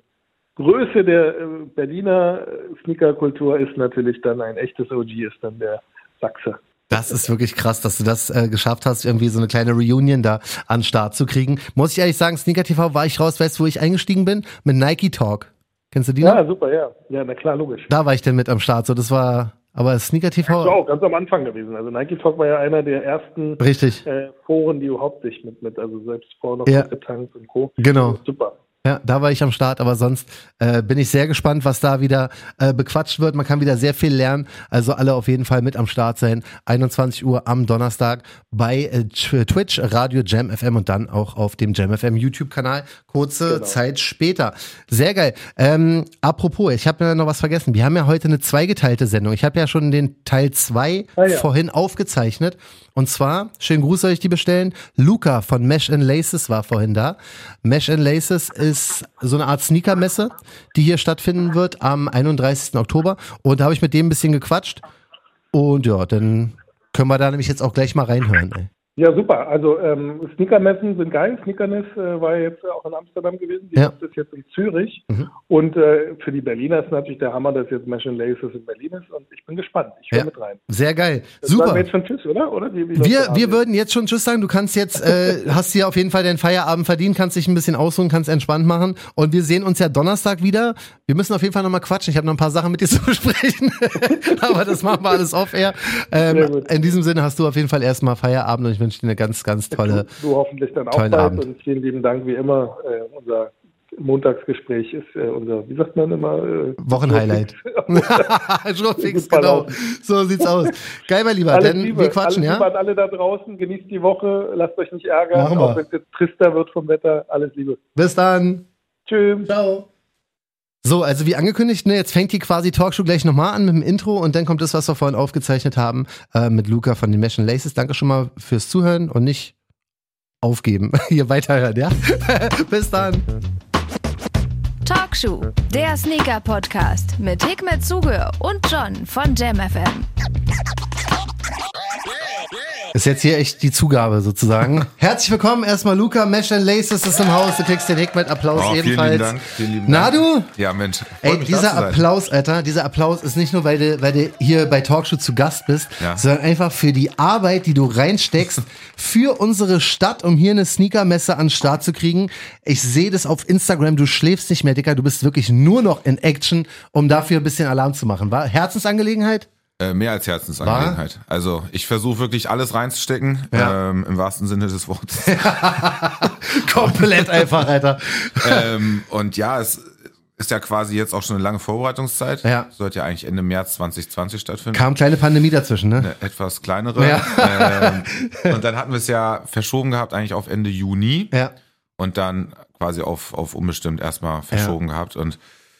Größe der äh, Berliner Sneakerkultur ist natürlich dann ein echtes OG, ist dann der Sachse. Das ist wirklich krass, dass du das äh, geschafft hast, irgendwie so eine kleine Reunion da an Start zu kriegen. Muss ich ehrlich sagen, Sneaker TV war ich raus, weißt du, wo ich eingestiegen bin? Mit Nike Talk. Kennst du die noch? Ja, super, ja. Ja, na klar, logisch. Da war ich denn mit am Start, so das war aber Sneaker TV. Das war auch ganz am Anfang gewesen. Also Nike Talk war ja einer der ersten Richtig. Äh, Foren, die überhaupt sich mit, mit also selbst vorher noch ja. getankt und Co. Genau. Super. Ja, da war ich am Start, aber sonst äh, bin ich sehr gespannt, was da wieder äh, bequatscht wird. Man kann wieder sehr viel lernen. Also alle auf jeden Fall mit am Start sein. 21 Uhr am Donnerstag bei äh, Twitch, Radio Jam FM und dann auch auf dem Jam FM YouTube-Kanal. Kurze genau. Zeit später. Sehr geil. Ähm, apropos, ich habe noch was vergessen. Wir haben ja heute eine zweigeteilte Sendung. Ich habe ja schon den Teil 2 ah, ja. vorhin aufgezeichnet. Und zwar, schönen Gruß soll ich die bestellen. Luca von Mesh and Laces war vorhin da. Mesh and Laces ist so eine Art Sneaker-Messe, die hier stattfinden wird am 31. Oktober. Und da habe ich mit dem ein bisschen gequatscht. Und ja, dann können wir da nämlich jetzt auch gleich mal reinhören. Ey. Ja, super. Also ähm, Sneakermessen sind geil. Sneakerness äh, war jetzt auch in Amsterdam gewesen. Die ja. ist jetzt in Zürich. Mhm. Und äh, für die Berliner ist natürlich der Hammer, dass jetzt Machine Laces in Berlin ist. Und ich bin gespannt. Ich höre ja. mit rein. Sehr geil. Das super. Sagen wir jetzt schon Tschüss, oder? oder wie, wie wir wir würden jetzt schon Tschüss sagen. Du kannst jetzt, äh, [LAUGHS] hast hier auf jeden Fall deinen Feierabend verdient, kannst dich ein bisschen ausruhen, kannst entspannt machen. Und wir sehen uns ja Donnerstag wieder. Wir müssen auf jeden Fall nochmal quatschen. Ich habe noch ein paar Sachen mit dir [LAUGHS] zu besprechen. [LAUGHS] Aber das machen wir alles off-air. Ähm, in diesem Sinne hast du auf jeden Fall erstmal Feierabend und ich wünsche dir eine ganz, ganz tolle. Du, du hoffentlich dann auch bald Abend. und vielen lieben Dank wie immer. Äh, unser Montagsgespräch ist äh, unser, wie sagt man immer? Äh, Wochenhighlight. Schnurrfix, [LAUGHS] genau. So sieht's aus. Geil, mein Lieber, alles denn Liebe, wir quatschen, alles ja? Liebe an alle da draußen, genießt die Woche, lasst euch nicht ärgern, auch wenn es jetzt trister wird vom Wetter. Alles Liebe. Bis dann. Tschüss. Ciao. So, also wie angekündigt, ne, jetzt fängt die quasi Talkshow gleich nochmal an mit dem Intro und dann kommt das, was wir vorhin aufgezeichnet haben, äh, mit Luca von den Mesh Laces. Danke schon mal fürs Zuhören und nicht aufgeben. [LAUGHS] Hier weiterhören, ja? [LAUGHS] Bis dann. Talkshow, der Sneaker-Podcast mit Hikmet Zuge und John von JamFM. Ist jetzt hier echt die Zugabe sozusagen. [LAUGHS] Herzlich willkommen erstmal Luca, Mesh and Laces ist im Haus. Du kriegst den Hikmet Applaus Oh, vielen ebenfalls. lieben Dank, vielen lieben Na Dank. du? Ja, Mensch. Ey, mich, da dieser zu sein. Applaus, Alter, dieser Applaus ist nicht nur, weil du, weil du hier bei Talkshow zu Gast bist, Ja. sondern einfach für die Arbeit, die du reinsteckst [LAUGHS] für unsere Stadt, um hier eine Sneakermesse an den Start zu kriegen. Ich sehe das auf Instagram, du schläfst nicht mehr, Dicker, du bist wirklich nur noch in Action, um dafür ein bisschen Alarm zu machen. War Herzensangelegenheit? Äh, mehr als Herzensangelegenheit. Also ich versuche wirklich alles reinzustecken, Ja. ähm, im wahrsten Sinne des Wortes. [LAUGHS] Komplett einfach, Alter. ähm, und ja, es ist ja quasi jetzt auch schon eine lange Vorbereitungszeit. Ja. Sollte ja eigentlich Ende März 2020 stattfinden. Kam kleine Pandemie dazwischen, ne? Eine etwas kleinere. Ähm, und dann hatten wir es ja verschoben gehabt, eigentlich auf Ende Juni. Ja. und dann quasi auf, auf unbestimmt erstmal verschoben gehabt. Und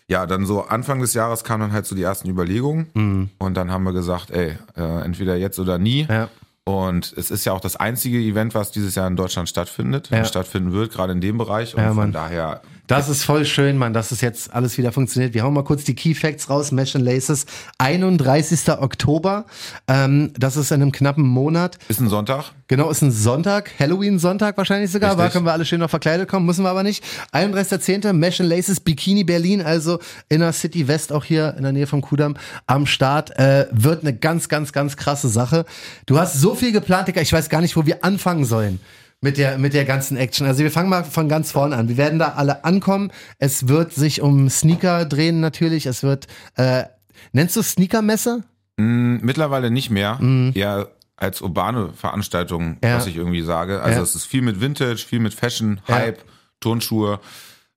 ja, dann so Anfang des Jahres kamen dann halt so die ersten Überlegungen. Und dann haben wir gesagt, ey, äh, entweder jetzt oder nie. Mhm. Ja. Und es ist ja auch das einzige Event, was dieses Jahr in Deutschland stattfindet, Ja. stattfinden wird, gerade in dem Bereich. Und Ja, von daher, Das ist voll schön, Mann, dass es jetzt alles wieder funktioniert. Wir hauen mal kurz die Key Facts raus. Mesh and Laces, 31. Oktober. Ähm, das ist in einem knappen Monat. ist ein Sonntag. Genau, ist ein Sonntag, Halloween-Sonntag wahrscheinlich sogar. Richtig. War können wir alle schön noch verkleidet kommen, müssen wir aber nicht. 31.10. Mesh and Laces, Bikini Berlin, also Inner City West, auch hier in der Nähe vom Kudamm am Start. Äh, wird eine ganz, ganz, ganz krasse Sache. Du hast so viel geplant, Digga, ich weiß gar nicht, wo wir anfangen sollen. Mit der, mit der ganzen Action. Also wir fangen mal von ganz vorne an. Wir werden da alle ankommen. Es wird sich um Sneaker drehen natürlich. Es wird, äh, nennst du Sneakermesse? Mm, Mittlerweile nicht mehr. Eher als urbane Veranstaltung. Ja. was ich irgendwie sage. Also Ja. es ist viel mit Vintage, viel mit Fashion, Ja. Hype, Turnschuhe.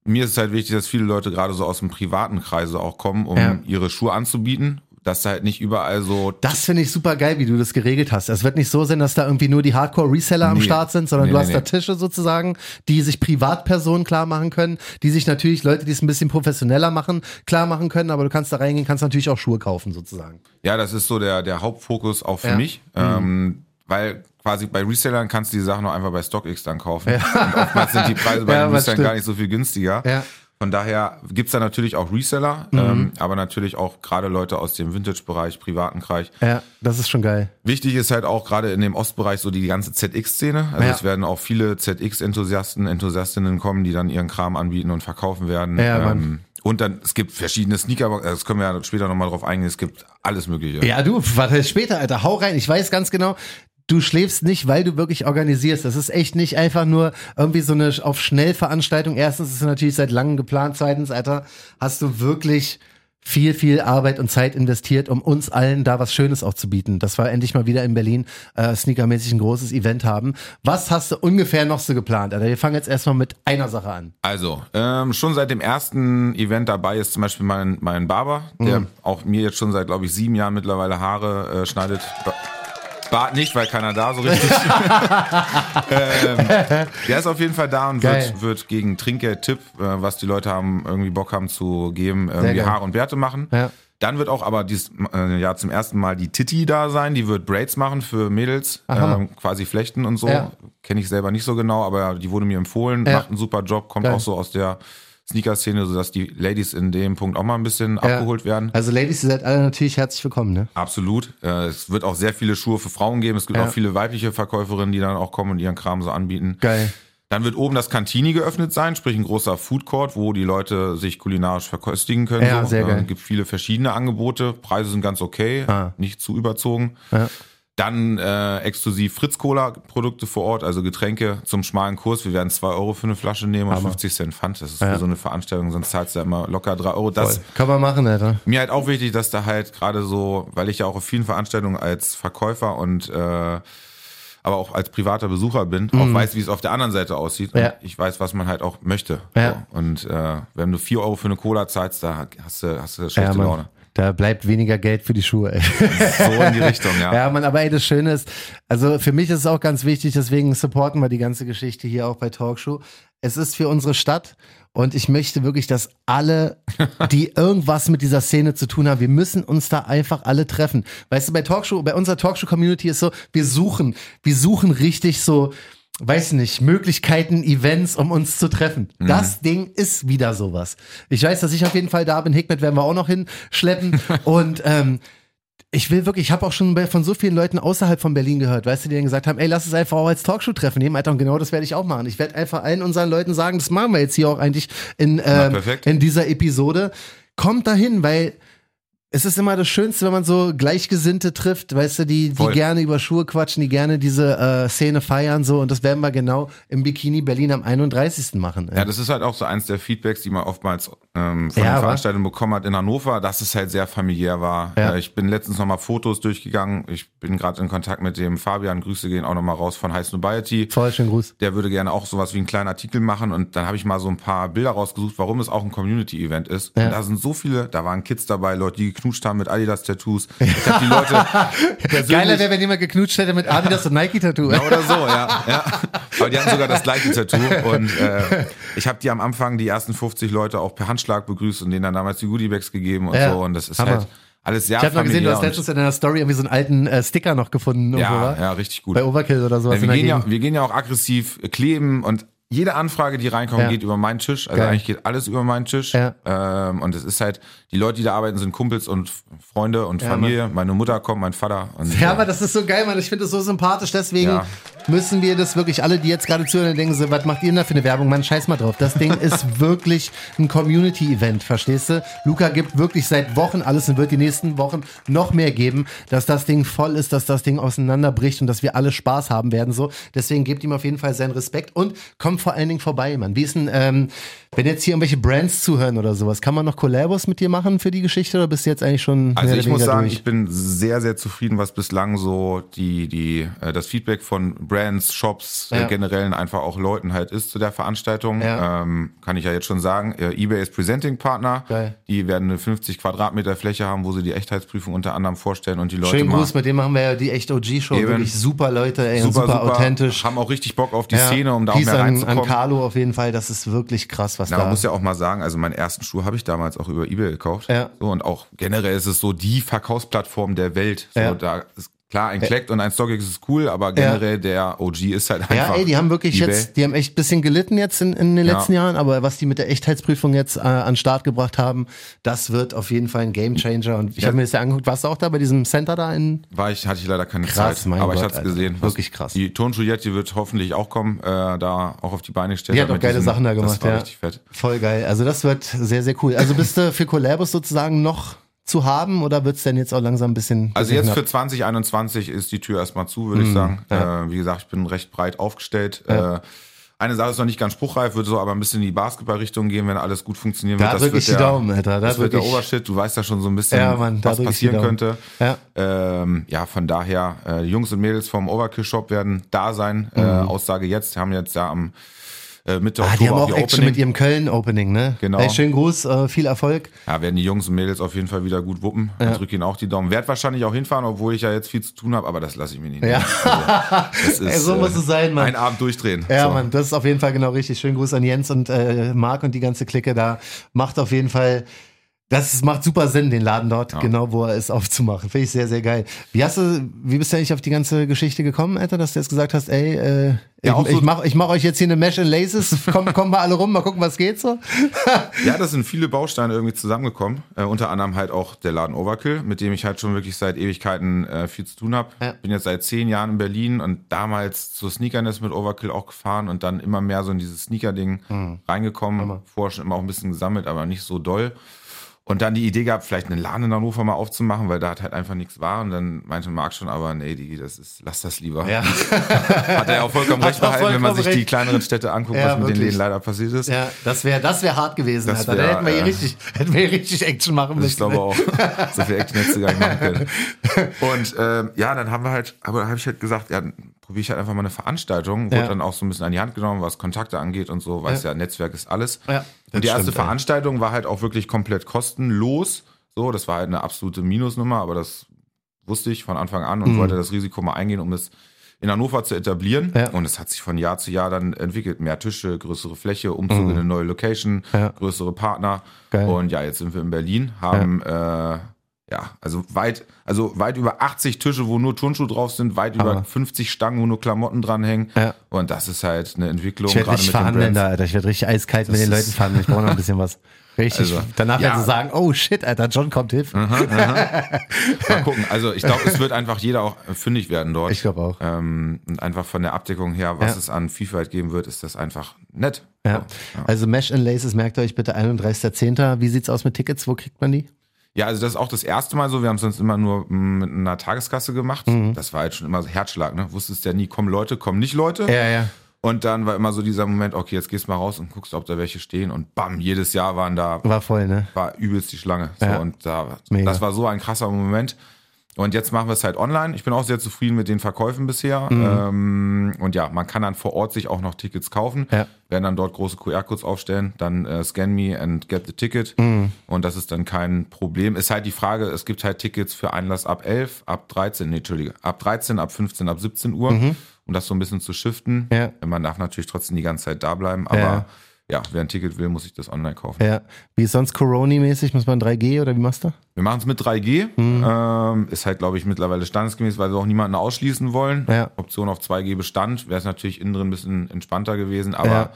Mir ist es halt wichtig, dass viele Leute gerade so aus dem privaten Kreise auch kommen, um Ja. ihre Schuhe anzubieten. Dass da halt nicht überall so Das finde ich super geil, wie du das geregelt hast. Es wird nicht so sein, dass da irgendwie nur die Hardcore-Reseller am Nee. Start sind, sondern Nee, du nee, hast da. Tische sozusagen, die sich Privatpersonen klar machen können, die sich natürlich Leute, die es ein bisschen professioneller machen, klar machen können, aber du kannst da reingehen, kannst natürlich auch Schuhe kaufen sozusagen. Ja, das ist so der, der Hauptfokus auch für Ja. Mhm. mich. Ähm, weil quasi bei Resellern kannst du die Sachen auch einfach bei StockX dann kaufen. Und oftmals sind die Preise bei [LAUGHS] Ja, den Resellern gar nicht so viel günstiger. Ja. Von daher gibt's da natürlich auch Reseller, Mhm. ähm, aber natürlich auch gerade Leute aus dem Vintage-Bereich, privaten Bereich. Ja, das ist schon geil. Wichtig ist halt auch gerade in dem Ostbereich so die ganze ZX-Szene. Also Ja. es werden auch viele ZX-Enthusiasten, Enthusiastinnen kommen, die dann ihren Kram anbieten und verkaufen werden. Ja, ähm, und dann, es gibt verschiedene Sneaker, das können wir ja später nochmal drauf eingehen, es gibt alles Mögliche. Ja, du, warte später, Alter, hau rein. Ich weiß ganz genau, du schläfst nicht, weil du wirklich organisierst. Das ist echt nicht einfach nur irgendwie so eine auf Schnellveranstaltung. Erstens ist es natürlich seit langem geplant. Zweitens, Alter, hast du wirklich viel, viel Arbeit und Zeit investiert, um uns allen da was Schönes auch zu bieten. Das war endlich mal wieder in Berlin äh, sneakermäßig ein großes Event haben. Was hast du ungefähr noch so geplant? Alter? Wir fangen jetzt erstmal mit einer Sache an. Also, ähm, schon seit dem ersten Event dabei ist zum Beispiel mein, mein Barber, der Mhm. auch mir jetzt schon seit, glaube ich, sieben Jahren mittlerweile Haare äh, schneidet. Ba- Bart nicht, weil keiner da so richtig. [LAUGHS] ähm, der ist auf jeden Fall da und wird, wird gegen Trinkgeld-Tipp, äh, was die Leute haben, irgendwie Bock haben zu geben, irgendwie. Haare und Bärte machen. Ja. Dann wird auch aber dieses äh, Jahr zum ersten Mal die Titi da sein. Die wird Braids machen für Mädels, ähm, quasi flechten und so. Ja. Kenne ich selber nicht so genau, aber die wurde mir empfohlen, Ja. macht einen super Job, kommt Geil. auch so aus der Sneaker-Szene, sodass die Ladies in dem Punkt auch mal ein bisschen abgeholt werden. Also Ladies, ihr seid alle natürlich herzlich willkommen, ne? Absolut. Äh, es wird auch sehr viele Schuhe für Frauen geben. Es gibt Ja. auch viele weibliche Verkäuferinnen, die dann auch kommen und ihren Kram so anbieten. Geil. Dann wird oben das Cantini geöffnet sein, sprich ein großer Food Court, wo die Leute sich kulinarisch verköstigen können. Ja, so. sehr geil. Äh, gibt viele verschiedene Angebote. Preise sind ganz okay, Ah. nicht zu überzogen. Ja. Dann äh, exklusiv Fritz Cola Produkte vor Ort, also Getränke zum schmalen Kurs. Wir werden zwei Euro für eine Flasche nehmen und Hammer. 50 Cent Pfand. Das ist Ja. für so eine Veranstaltung, sonst zahlst du ja immer locker drei Euro. Das Voll. Kann man machen, Alter. mir halt auch wichtig, dass da halt gerade so, weil ich ja auch auf vielen Veranstaltungen als Verkäufer und äh, aber auch als privater Besucher bin, auch weiß, wie es auf der anderen Seite aussieht. Mhm. Ja. Ich weiß, was man halt auch möchte. Ja. So. Und äh, wenn du vier Euro für eine Cola zahlst, da hast du, hast du schlechte Ja. Laune. Da bleibt weniger Geld für die Schuhe, ey. So in die Richtung, ja. [LAUGHS] Ja, man, aber ey, das Schöne ist, also für mich ist es auch ganz wichtig, deswegen supporten wir die ganze Geschichte hier auch bei Talkshow. Es ist für unsere Stadt und ich möchte wirklich, dass alle, die [LAUGHS] irgendwas mit dieser Szene zu tun haben, wir müssen uns da einfach alle treffen. Weißt du, bei Talkshow, bei unserer Talkshow-Community ist so, wir suchen, wir suchen richtig so, weiß nicht, Möglichkeiten, Events, um uns zu treffen. Mhm. Das Ding ist wieder sowas. Ich weiß, dass ich auf jeden Fall da bin. Hickmet werden wir auch noch hinschleppen. [LAUGHS] und ähm, ich will wirklich, ich habe auch schon von so vielen Leuten außerhalb von Berlin gehört, weißt du, die dann gesagt haben, ey, lass es einfach auch als Talkshow-Treffen nehmen, Alter, und genau das werde ich auch machen. Ich werde einfach allen unseren Leuten sagen, das machen wir jetzt hier auch eigentlich in, ähm, in dieser Episode. Kommt dahin, weil es ist immer das Schönste, wenn man so Gleichgesinnte trifft, weißt du, die, die gerne über Schuhe quatschen, die gerne diese äh, Szene feiern so und das werden wir genau im Bikini Berlin am 31. machen. Ja, das ist halt auch so eins der Feedbacks, die man oftmals ähm, von ja, den Veranstaltungen bekommen hat in Hannover, dass es halt sehr familiär war. Ja. Äh, ich bin letztens nochmal Fotos durchgegangen. Ich bin gerade in Kontakt mit dem Fabian. Grüße gehen auch nochmal raus von High Snobiety. Voll schön Gruß. Der würde gerne auch sowas wie einen kleinen Artikel machen und dann habe ich mal so ein paar Bilder rausgesucht, warum es auch ein Community-Event ist. Ja. Und da sind so viele, da waren Kids dabei, Leute, die geknutscht haben mit Adidas-Tattoos. [LAUGHS] Ich habe die Leute Geiler wäre, wenn jemand geknutscht hätte mit Adidas und Nike-Tattoo. Ja, oder so, ja, ja. [LAUGHS] Aber die hatten sogar das gleiche Tattoo und äh, ich habe die am Anfang, die ersten 50 Leute auch per Handschlag begrüßt und denen dann damals die Goodiebags gegeben und ja, so. Und das ist Hammer. halt alles sehr Ich habe mal gesehen, du hast letztens in deiner Story irgendwie so einen alten äh, Sticker noch gefunden. Ja, irgendwo, ja, richtig gut. Bei Overkill oder sowas. Ja, wir, gehen ja, wir gehen ja auch aggressiv kleben und jede Anfrage, die reinkommt, ja. geht über meinen Tisch. Also Geil. eigentlich geht alles über meinen Tisch. Ja. Ähm, und es ist halt, die Leute, die da arbeiten, sind Kumpels und Freunde und ja, Familie. Mann. Meine Mutter kommt, mein Vater. Und, ja, aber das ist so geil, Mann. Ich finde das so sympathisch. Deswegen müssen wir das wirklich alle, die jetzt gerade zuhören, denken so, was macht ihr denn da für eine Werbung? Mann, scheiß mal drauf. Das Ding [LAUGHS] ist wirklich ein Community-Event, verstehst du? Luca gibt wirklich seit Wochen alles und wird die nächsten Wochen noch mehr geben, dass das Ding voll ist, dass das Ding auseinanderbricht und dass wir alle Spaß haben werden. So, deswegen gebt ihm auf jeden Fall seinen Respekt und kommt vor allen Dingen vorbei, Mann. Wie ist denn, ähm, wenn jetzt hier irgendwelche Brands zuhören oder sowas, kann man noch Collabos mit dir machen für die Geschichte oder bist du jetzt eigentlich schon? Also ich muss sagen, durch? ich bin sehr, sehr zufrieden, was bislang so die, die, äh, das Feedback von Brands, Shops, äh, ja. äh, generell einfach auch Leuten halt ist zu der Veranstaltung. Ja. Ähm, kann ich ja jetzt schon sagen. Äh, eBay ist Presenting Partner. Geil. Die werden eine 50 Quadratmeter Fläche haben, wo sie die Echtheitsprüfung unter anderem vorstellen und die Leute. Schönen Gruß, mit dem machen wir ja die echt OG-Show. Wirklich super Leute, ey, super, super, super, authentisch. Haben auch richtig Bock auf die ja. Szene, um da Peace auch mehr reinzukommen. An, an Carlo auf jeden Fall, das ist wirklich krass, was Na, da. Man muss ja auch mal sagen, also meinen ersten Schuh habe ich damals auch über eBay gekauft. Ja. So, und auch generell ist es so die Verkaufsplattform der Welt. So, ja. Da Klar, ein Collect und ein StockX ist cool, aber generell ja. der OG ist halt einfach. Ja, ey, die haben wirklich eBay. jetzt, die haben echt ein bisschen gelitten jetzt in, in den letzten ja. Jahren, aber was die mit der Echtheitsprüfung jetzt äh, an Start gebracht haben, das wird auf jeden Fall ein Gamechanger. Und ich ja. habe mir das ja angeguckt, warst du auch da bei diesem Center da in? War ich, hatte ich leider keine krass, Zeit, aber Gott, ich hatte es gesehen. Wirklich krass. Die Turnschuh-Jet, wird hoffentlich auch kommen, äh, da auch auf die Beine stellen. Die hat auch geile Sachen da gemacht, das war ja. richtig fett. Voll geil. Also das wird sehr, sehr cool. Also bist du für Collabos sozusagen noch zu haben oder wird es denn jetzt auch langsam ein bisschen. Also jetzt für 2021 ist die Tür erstmal zu, würde mm, ich sagen. Ja. Äh, wie gesagt, ich bin recht breit aufgestellt. Ja. Äh, eine Sache ist noch nicht ganz spruchreif, würde so aber ein bisschen in die Basketballrichtung gehen, wenn alles gut funktionieren da wird. Das wird der, Daumen, Alter. Da das wird der Obershit. Du weißt ja schon so ein bisschen, ja, Mann, was passieren könnte. Ja. Ähm, ja, von daher, äh, Jungs und Mädels vom Overkill Shop werden da sein. Äh, mhm. Aussage jetzt, haben jetzt ja am äh, Mitte ah, Oktober. Die haben auch Action Opening. mit ihrem Köln-Opening, ne? Genau. Hey, schönen Gruß, äh, viel Erfolg. Ja, werden die Jungs und Mädels auf jeden Fall wieder gut wuppen. Ja. Ich drücke ihnen auch die Daumen. Werd wahrscheinlich auch hinfahren, obwohl ich ja jetzt viel zu tun habe, aber das lasse ich mir nicht. Ja. Also, [LAUGHS] ist, Ey, so muss es sein, Mann. Ein Abend durchdrehen. Ja, so. Mann, das ist auf jeden Fall genau richtig. Schönen Gruß an Jens und äh, Marc und die ganze Clique da. Macht auf jeden Fall das macht super Sinn, den Laden dort, ja. genau wo er ist, aufzumachen. Finde ich sehr, sehr geil. Wie hast du, wie bist du eigentlich auf die ganze Geschichte gekommen, Alter, dass du jetzt gesagt hast, ey, äh, ja, ich, so ich mach, ich mach euch jetzt hier eine Mesh and Laces, [LAUGHS] kommen, kommen wir alle rum, mal gucken, was geht so. [LAUGHS] ja, das sind viele Bausteine irgendwie zusammengekommen. Äh, unter anderem halt auch der Laden Overkill, mit dem ich halt schon wirklich seit Ewigkeiten äh, viel zu tun habe. Ja. Bin jetzt seit zehn Jahren in Berlin und damals zur Sneakerness mit Overkill auch gefahren und dann immer mehr so in dieses Sneaker-Ding hm. reingekommen. Hammer. Vorher schon immer auch ein bisschen gesammelt, aber nicht so doll. Und dann die Idee gehabt, vielleicht einen Laden in Hannover mal aufzumachen, weil da halt einfach nichts war. Und dann meinte Marc schon, aber nee, die, das ist, lass das lieber. Ja. [LAUGHS] Hat er ja auch vollkommen [LAUGHS] recht behalten, wenn man sich die kleineren Städte anguckt, ja, was mit wirklich. den Läden leider passiert ist. Ja, das wäre das wär hart gewesen, das. Wär, da hätten wir, hier richtig, [LAUGHS] hätten wir hier richtig Action machen müssen. Ich glaube auch. so viel Action hättest du gar nicht machen können. Und ähm, ja, dann haben wir halt, aber da habe ich halt gesagt, ja, probiere ich halt einfach mal eine Veranstaltung. Wurde ja. dann auch so ein bisschen an die Hand genommen, was Kontakte angeht und so, weiß ja, ja Netzwerk ist alles. Ja, und die erste stimmt, Veranstaltung war halt auch wirklich komplett kostenlos. So, das war halt eine absolute Minusnummer, aber das wusste ich von Anfang an und mhm. wollte das Risiko mal eingehen, um es in Hannover zu etablieren. Und es hat sich von Jahr zu Jahr dann entwickelt. Mehr Tische, größere Fläche, Umzug mhm. in eine neue Location, größere Partner. Geil. Und ja, jetzt sind wir in Berlin, haben äh, ja, also weit, also weit über 80 Tische, wo nur Turnschuhe drauf sind, weit Aber- über 50 Stangen, wo nur Klamotten dranhängen. Ja. Und das ist halt eine Entwicklung. Ich werde richtig mit verhandeln da, Alter. Ich werde richtig eiskalt mit Das den Leuten verhandeln. Ich brauche noch ein bisschen was. [LAUGHS] Richtig. Also, Danach werden ja. sie sagen, oh shit, Alter, John kommt, hilf. [LAUGHS] Mal gucken. Also ich glaube, es wird einfach jeder auch fündig werden dort. Ich glaube auch. Ähm, und einfach von der Abdeckung her, was Ja. es an Vielfalt geben wird, ist das einfach nett. Ja. Also Mesh and Laces, merkt euch bitte 31.10. Wie sieht's aus mit Tickets? Wo kriegt man die? Ja, also das ist auch das erste Mal so. Wir haben es sonst immer nur mm, mit einer Tageskasse gemacht. Mhm. Das war halt schon immer so Herzschlag. Ne? Wusstest ja nie, kommen Leute, kommen nicht Leute. Ja, ja. Und dann war immer so dieser Moment, okay, jetzt gehst du mal raus und guckst, ob da welche stehen. Und bam, jedes Jahr waren da, War voll, ne? war übelst die Schlange. So, Ja. und da, Mega. das war so ein krasser Moment. Und jetzt machen wir es halt online. Ich bin auch sehr zufrieden mit den Verkäufen bisher. Mhm. Ähm, und ja, man kann dann vor Ort sich auch noch Tickets kaufen. Ja. Werden dann dort große QR-Codes aufstellen, dann äh, scan me and get the ticket. Mhm. Und das ist dann kein Problem. Ist halt die Frage, es gibt halt Tickets für Einlass ab 11, ab 13, nee, Entschuldige, ab 13, ab 15, ab 17 Uhr. Um das so ein bisschen zu shiften. Mhm. Ja. Man darf natürlich trotzdem die ganze Zeit da bleiben, aber Ja. Ja, wer ein Ticket will, muss sich das online kaufen. Ja. Wie ist sonst Corona-mäßig? Muss man 3G oder wie machst du? Wir machen es mit 3G. Mhm. Ähm, ist halt, glaube ich, mittlerweile standesgemäß, weil wir auch niemanden ausschließen wollen. Ja. Option auf 2G bestand. Wäre es natürlich innen drin ein bisschen entspannter gewesen, aber Ja.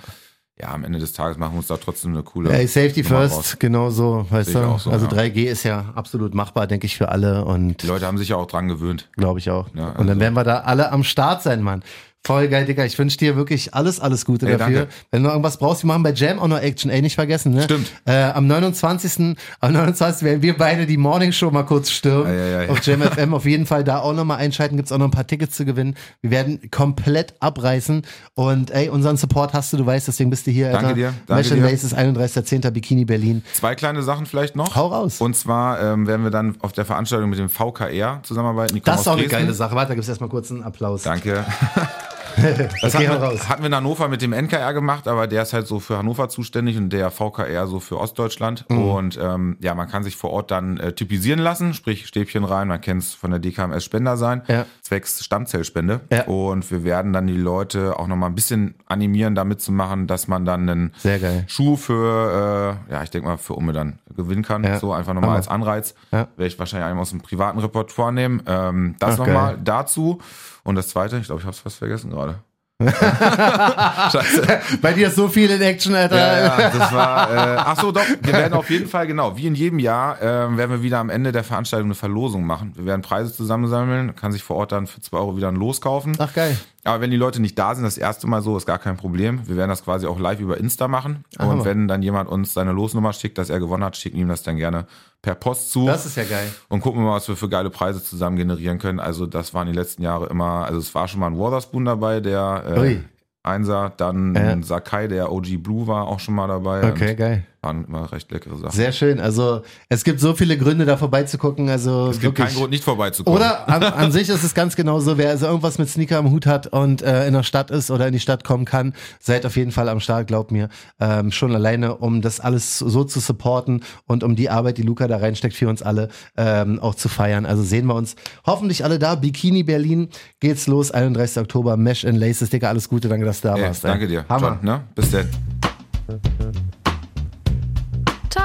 ja. am Ende des Tages machen wir uns da trotzdem eine coole. Ey, Safety Nummer first, raus. genau so, weißt du? so, also ja. 3G ist ja absolut machbar, denke ich, für alle und Die Leute haben sich ja auch dran gewöhnt. glaube ich auch. Ja, und dann also- werden wir da alle am Start sein, Mann. Voll geil, Digga. Ich wünsche dir wirklich alles, alles Gute Ey, dafür. danke. Wenn du irgendwas brauchst, wir machen bei Jam auch noch Action, ey, nicht vergessen, ne? Stimmt. Äh, am 29. Am 29. werden wir beide die Morning Show mal kurz stürmen. Ei, ei, ei. Auf Jam FM auf jeden Fall da auch nochmal einschalten. Gibt's auch noch ein paar Tickets zu gewinnen. Wir werden komplett abreißen. Und ey, unseren Support hast du, du weißt, deswegen bist du hier, Danke Alter. dir, danke Mesh and dir. Laces, 31.10. Bikini Berlin. Zwei kleine Sachen vielleicht noch. Hau raus. Und zwar ähm, werden wir dann auf der Veranstaltung mit dem VKR zusammenarbeiten. Das ist auch eine Dresden. geile Sache. Warte, da gibt's erstmal kurz einen Applaus. Danke. [LAUGHS] Das Okay, hatten, raus. wir, hatten wir in Hannover mit dem NKR gemacht, aber der ist halt so für Hannover zuständig und der VKR so für Ostdeutschland. Mhm. Und ähm, ja, man kann sich vor Ort dann äh, typisieren lassen, sprich Stäbchen rein, man kennt es von der DKMS Spender sein, Ja. zwecks Stammzellspende. Ja. Und wir werden dann die Leute auch nochmal ein bisschen animieren, da mitzumachen, dass man dann einen. Schuh für, äh, ja, ich denke mal, für Umme dann gewinnen kann. Ja. So einfach nochmal als Anreiz. Werde ich wahrscheinlich einmal aus dem privaten Repertoire nehmen. Ähm, das nochmal dazu. Und das zweite, ich glaube, ich habe es fast vergessen gerade. [LAUGHS] Scheiße. Bei dir ist so viel in Action, Alter. Ja, ja, das war. Äh, ach so, doch. Wir werden auf jeden Fall genau, wie in jedem Jahr, ähm, werden wir wieder am Ende der Veranstaltung eine Verlosung machen. Wir werden Preise zusammensammeln, kann sich vor Ort dann für 2 Euro wieder ein Los kaufen. Ach geil. Aber wenn die Leute nicht da sind, das erste Mal so, ist gar kein Problem. Wir werden das quasi auch live über Insta machen. Hammer. Und wenn dann jemand uns seine Losnummer schickt, dass er gewonnen hat, schicken ihm das dann gerne per Post zu. Das ist ja geil. und gucken wir mal, was wir für geile Preise zusammen generieren können. Also das waren die letzten Jahre immer, also es war schon mal ein Waterspoon dabei, der äh. Einser, dann ein Sakai, der OG Blue war auch schon mal dabei. Okay, geil. Waren immer recht leckere Sachen. Sehr schön. Also es gibt so viele Gründe, da vorbeizugucken. Also es gibt wirklich. keinen Grund, nicht vorbeizukommen. Oder an, an sich ist es ganz genauso, wer also irgendwas mit Sneaker am Hut hat und äh, in der Stadt ist oder in die Stadt kommen kann, seid auf jeden Fall am Start, glaubt mir. Ähm, schon alleine, um das alles so zu supporten und um die Arbeit, die Luca da reinsteckt, für uns alle ähm, auch zu feiern. Also sehen wir uns hoffentlich alle da. Bikini Berlin geht's los, 31. Oktober, Mesh and Laces. Digga, alles Gute, danke, dass du da warst. ey. danke dir. Hammer. John, ne? Bis dann.